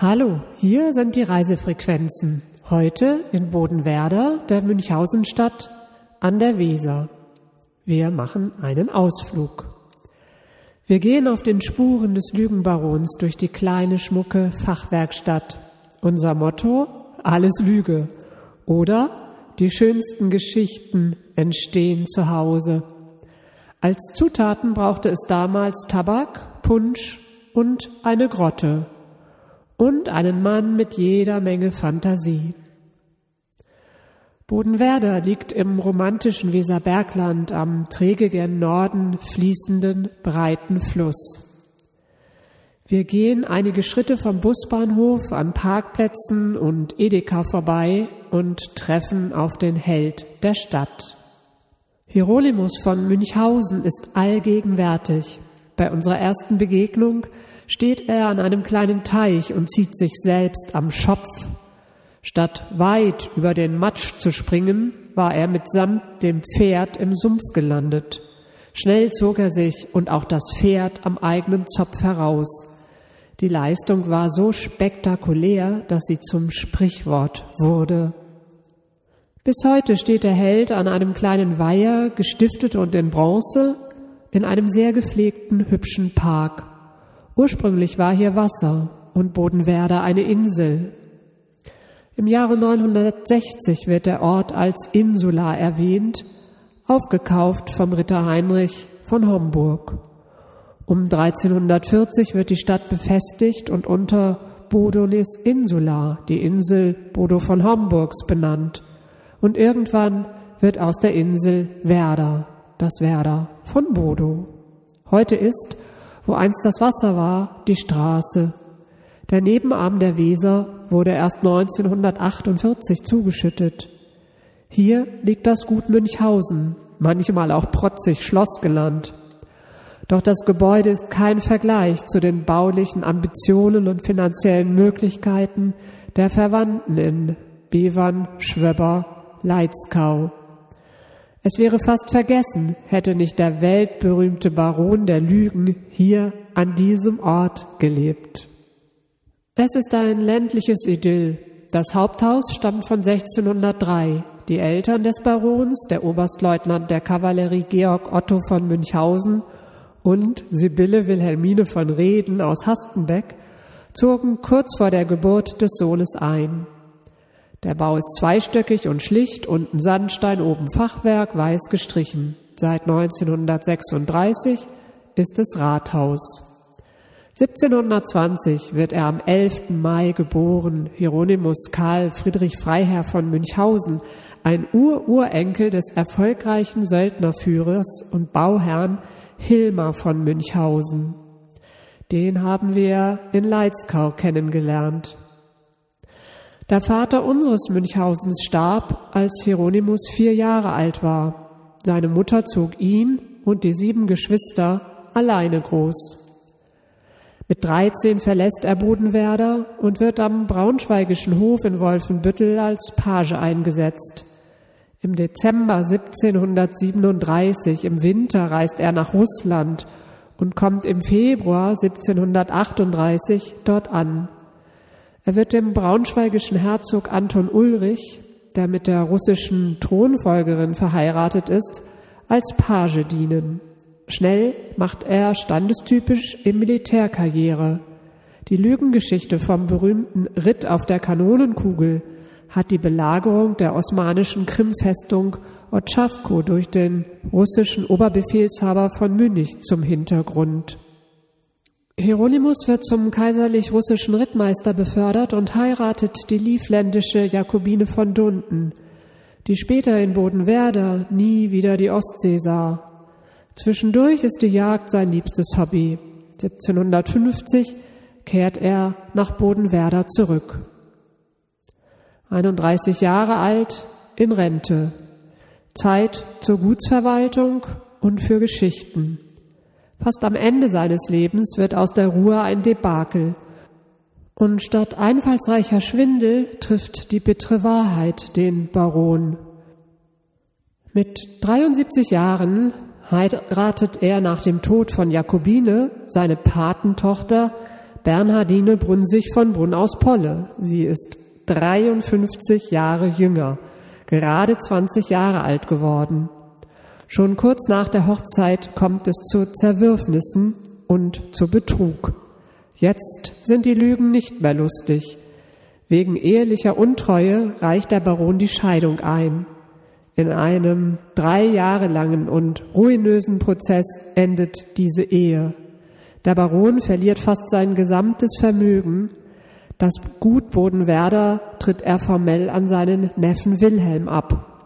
Hallo, hier sind die Reisefrequenzen. Heute in Bodenwerder, der Münchhausenstadt an der Weser. Wir machen einen Ausflug. Wir gehen auf den Spuren des Lügenbarons durch die kleine, schmucke Fachwerkstatt. Unser Motto? Alles Lüge. Oder die schönsten Geschichten entstehen zu Hause. Als Zutaten brauchte es damals Tabak, Punsch und eine Grotte und einen Mann mit jeder Menge Fantasie. Bodenwerder liegt im romantischen Weserbergland am träge gen Norden fließenden breiten Fluss. Wir gehen einige Schritte vom Busbahnhof an Parkplätzen und Edeka vorbei und treffen auf den Held der Stadt. Hieronymus von Münchhausen ist allgegenwärtig. Bei unserer ersten Begegnung steht er an einem kleinen Teich und zieht sich selbst am Schopf. Statt weit über den Matsch zu springen, war er mitsamt dem Pferd im Sumpf gelandet. Schnell zog er sich und auch das Pferd am eigenen Zopf heraus. Die Leistung war so spektakulär, dass sie zum Sprichwort wurde. Bis heute steht der Held an einem kleinen Weiher, gestiftet und in Bronze, in einem sehr gepflegten, hübschen Park. Ursprünglich war hier Wasser und Bodenwerder eine Insel. Im Jahre 960 wird der Ort als Insula erwähnt, aufgekauft vom Ritter Heinrich von Homburg. Um 1340 wird die Stadt befestigt und unter Bodonis Insula, die Insel Bodo von Homburgs, benannt. Und irgendwann wird aus der Insel Werder, das Werder von Bodo. Heute ist wo einst das Wasser war, die Straße. Der Nebenarm der Weser wurde erst 1948 zugeschüttet. Hier liegt das Gut Münchhausen, manchmal auch protzig Schloss genannt. Doch das Gebäude ist kein Vergleich zu den baulichen Ambitionen und finanziellen Möglichkeiten der Verwandten in Bevern, Schwöber, Leitzkau. Es wäre fast vergessen, hätte nicht der weltberühmte Baron der Lügen hier an diesem Ort gelebt. Es ist ein ländliches Idyll. Das Haupthaus stammt von 1603. Die Eltern des Barons, der Oberstleutnant der Kavallerie Georg Otto von Münchhausen und Sibylle Wilhelmine von Reden aus Hastenbeck, zogen kurz vor der Geburt des Sohnes ein. Der Bau ist zweistöckig und schlicht, unten Sandstein, oben Fachwerk, weiß gestrichen. Seit 1936 ist es Rathaus. 1720 wird er am 11. Mai geboren, Hieronymus Karl Friedrich Freiherr von Münchhausen, ein Ururenkel des erfolgreichen Söldnerführers und Bauherrn Hilmar von Münchhausen. Den haben wir in Leitzkau kennengelernt. Der Vater unseres Münchhausens starb, als Hieronymus vier Jahre alt war. Seine Mutter zog ihn und die sieben Geschwister alleine groß. Mit 13 verlässt er Bodenwerder und wird am Braunschweigischen Hof in Wolfenbüttel als Page eingesetzt. Im Dezember 1737 im Winter reist er nach Russland und kommt im Februar 1738 dort an. Er wird dem braunschweigischen Herzog Anton Ulrich, der mit der russischen Thronfolgerin verheiratet ist, als Page dienen. Schnell macht er standestypisch im Militärkarriere. Die Lügengeschichte vom berühmten Ritt auf der Kanonenkugel hat die Belagerung der osmanischen Krimfestung Otschawko durch den russischen Oberbefehlshaber von Münich zum Hintergrund. Hieronymus wird zum kaiserlich-russischen Rittmeister befördert und heiratet die livländische Jakobine von Dunden, die später in Bodenwerder nie wieder die Ostsee sah. Zwischendurch ist die Jagd sein liebstes Hobby. 1750 kehrt er nach Bodenwerder zurück. 31 Jahre alt, in Rente. Zeit zur Gutsverwaltung und für Geschichten. Fast am Ende seines Lebens wird aus der Ruhe ein Debakel. Und statt einfallsreicher Schwindel trifft die bittere Wahrheit den Baron. Mit 73 Jahren heiratet er nach dem Tod von Jakobine seine Patentochter Bernhardine Brunsig von Brunn aus Polle. Sie ist 53 Jahre jünger, gerade 20 Jahre alt geworden. Schon kurz nach der Hochzeit kommt es zu Zerwürfnissen und zu Betrug. Jetzt sind die Lügen nicht mehr lustig. Wegen ehelicher Untreue reicht der Baron die Scheidung ein. In einem drei Jahre langen und ruinösen Prozess endet diese Ehe. Der Baron verliert fast sein gesamtes Vermögen. Das Gut Bodenwerder tritt er formell an seinen Neffen Wilhelm ab.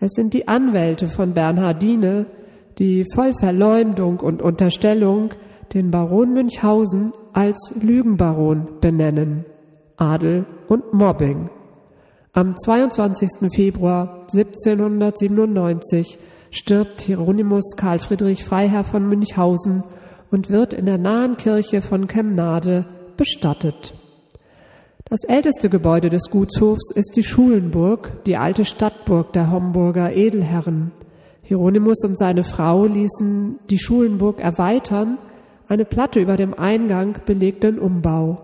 Es sind die Anwälte von Bernhardine, die voll Verleumdung und Unterstellung den Baron Münchhausen als Lügenbaron benennen. Adel und Mobbing. Am 22. Februar 1797 stirbt Hieronymus Karl Friedrich Freiherr von Münchhausen und wird in der nahen Kirche von Kemnade bestattet. Das älteste Gebäude des Gutshofs ist die Schulenburg, die alte Stadtburg der Homburger Edelherren. Hieronymus und seine Frau ließen die Schulenburg erweitern, eine Platte über dem Eingang belegten Umbau.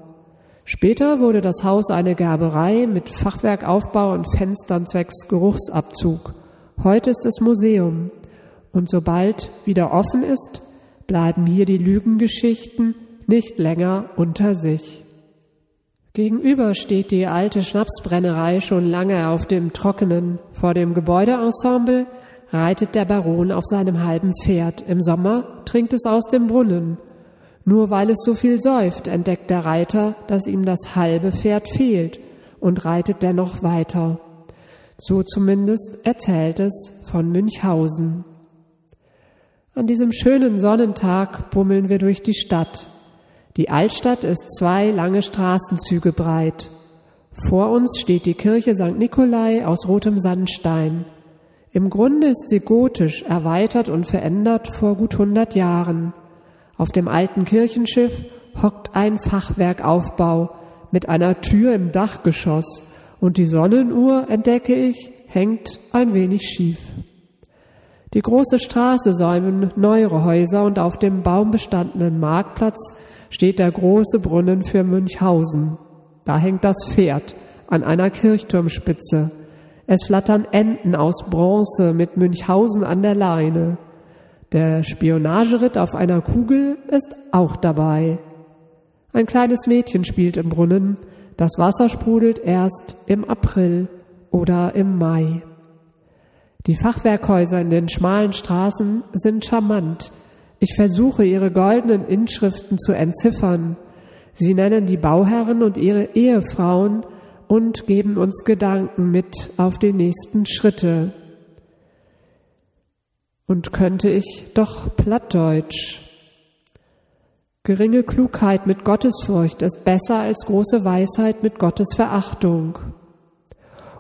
Später wurde das Haus eine Gerberei mit Fachwerkaufbau und Fenstern zwecks Geruchsabzug. Heute ist es Museum. Und sobald wieder offen ist, bleiben hier die Lügengeschichten nicht länger unter sich. Gegenüber steht die alte Schnapsbrennerei schon lange auf dem Trockenen. Vor dem Gebäudeensemble reitet der Baron auf seinem halben Pferd. Im Sommer trinkt es aus dem Brunnen. Nur weil es so viel säuft, entdeckt der Reiter, dass ihm das halbe Pferd fehlt und reitet dennoch weiter. So zumindest erzählt es von Münchhausen. An diesem schönen Sonnentag bummeln wir durch die Stadt. Die Altstadt ist zwei lange Straßenzüge breit. Vor uns steht die Kirche St. Nikolai aus rotem Sandstein. Im Grunde ist sie gotisch, erweitert und verändert vor gut hundert Jahren. Auf dem alten Kirchenschiff hockt ein Fachwerkaufbau mit einer Tür im Dachgeschoss und die Sonnenuhr, entdecke ich, hängt ein wenig schief. Die große Straße säumen neuere Häuser und auf dem baumbestandenen Marktplatz steht der große Brunnen für Münchhausen. Da hängt das Pferd an einer Kirchturmspitze. Es flattern Enten aus Bronze mit Münchhausen an der Leine. Der Spionageritt auf einer Kugel ist auch dabei. Ein kleines Mädchen spielt im Brunnen. Das Wasser sprudelt erst im April oder im Mai. Die Fachwerkhäuser in den schmalen Straßen sind charmant. Ich versuche, ihre goldenen Inschriften zu entziffern. Sie nennen die Bauherren und ihre Ehefrauen und geben uns Gedanken mit auf die nächsten Schritte. Und könnte ich doch Plattdeutsch. Geringe Klugheit mit Gottesfurcht ist besser als große Weisheit mit Gottesverachtung.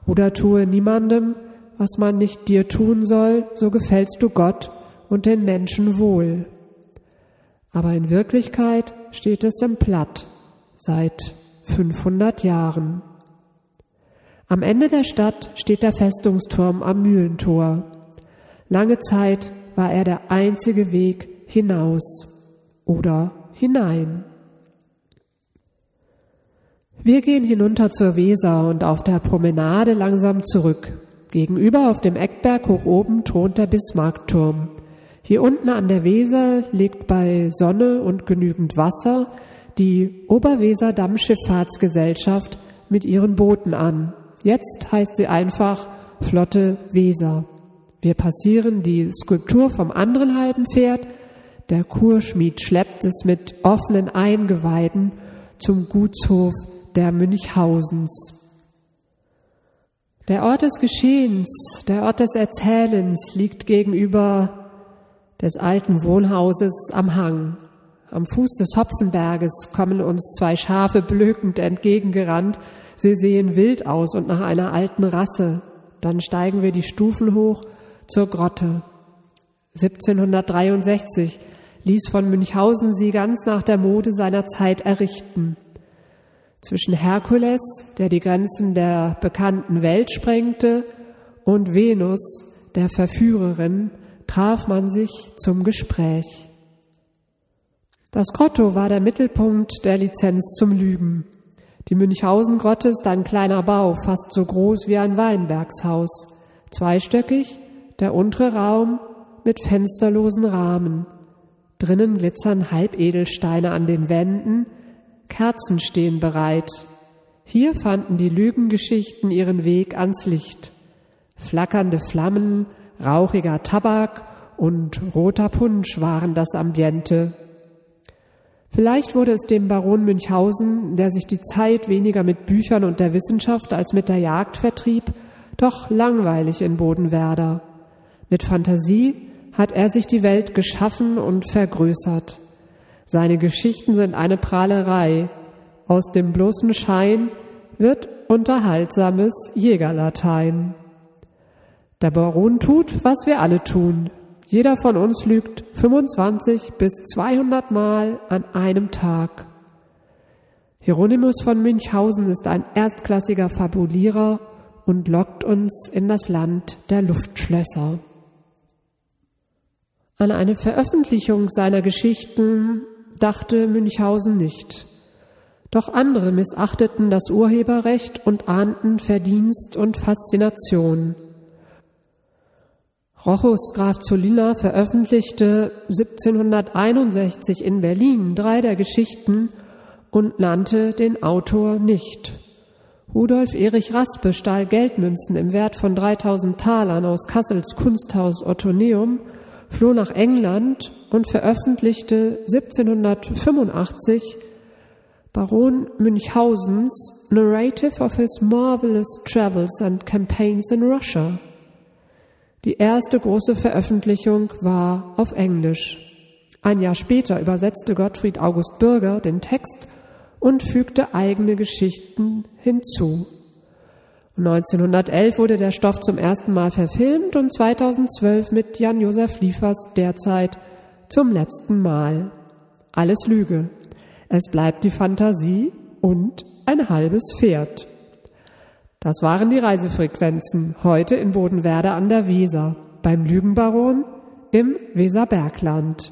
Oder tue niemandem, was man nicht dir tun soll, so gefällst du Gott und den Menschen wohl. Aber in Wirklichkeit steht es im Platt seit 500 Jahren. Am Ende der Stadt steht der Festungsturm am Mühlentor. Lange Zeit war er der einzige Weg hinaus oder hinein. Wir gehen hinunter zur Weser und auf der Promenade langsam zurück. Gegenüber auf dem Eckberg hoch oben thront der Bismarckturm. Hier unten an der Weser liegt bei Sonne und genügend Wasser die Oberweser Dammschifffahrtsgesellschaft mit ihren Booten an. Jetzt heißt sie einfach Flotte Weser. Wir passieren die Skulptur vom anderen halben Pferd. Der Kurschmied schleppt es mit offenen Eingeweiden zum Gutshof der Münchhausens. Der Ort des Geschehens, der Ort des Erzählens liegt gegenüber des alten Wohnhauses am Hang. Am Fuß des Hopfenberges kommen uns zwei Schafe blökend entgegengerannt. Sie sehen wild aus und nach einer alten Rasse. Dann steigen wir die Stufen hoch zur Grotte. 1763 ließ von Münchhausen sie ganz nach der Mode seiner Zeit errichten. Zwischen Herkules, der die Grenzen der bekannten Welt sprengte, und Venus, der Verführerin, traf man sich zum Gespräch. Das Grotto war der Mittelpunkt der Lizenz zum Lügen. Die Münchhausen-Grotte ist ein kleiner Bau, fast so groß wie ein Weinbergshaus. Zweistöckig, der untere Raum mit fensterlosen Rahmen. Drinnen glitzern Halbedelsteine an den Wänden, Kerzen stehen bereit. Hier fanden die Lügengeschichten ihren Weg ans Licht. Flackernde Flammen, rauchiger Tabak und roter Punsch waren das Ambiente. Vielleicht wurde es dem Baron Münchhausen, der sich die Zeit weniger mit Büchern und der Wissenschaft als mit der Jagd vertrieb, doch langweilig in Bodenwerder. Mit Fantasie hat er sich die Welt geschaffen und vergrößert. Seine Geschichten sind eine Prahlerei. Aus dem bloßen Schein wird unterhaltsames Jägerlatein. Der Baron tut, was wir alle tun, jeder von uns lügt 25 bis 200 Mal an einem Tag. Hieronymus von Münchhausen ist ein erstklassiger Fabulierer und lockt uns in das Land der Luftschlösser. An eine Veröffentlichung seiner Geschichten dachte Münchhausen nicht. Doch andere missachteten das Urheberrecht und ahnten Verdienst und Faszination. Rochus Graf Zolliner veröffentlichte 1761 in Berlin drei der Geschichten und nannte den Autor nicht. Rudolf Erich Raspe stahl Geldmünzen im Wert von 3000 Talern aus Kassels Kunsthaus Ottoneum, floh nach England und veröffentlichte 1785 Baron Münchhausens Narrative of his marvelous travels and campaigns in Russia. Die erste große Veröffentlichung war auf Englisch. Ein Jahr später übersetzte Gottfried August Bürger den Text und fügte eigene Geschichten hinzu. 1911 wurde der Stoff zum ersten Mal verfilmt und 2012 mit Jan-Josef Liefers derzeit zum letzten Mal. Alles Lüge. Es bleibt die Fantasie und ein halbes Pferd. Das waren die Reisefrequenzen heute in Bodenwerder an der Weser, beim Lügenbaron im Weserbergland.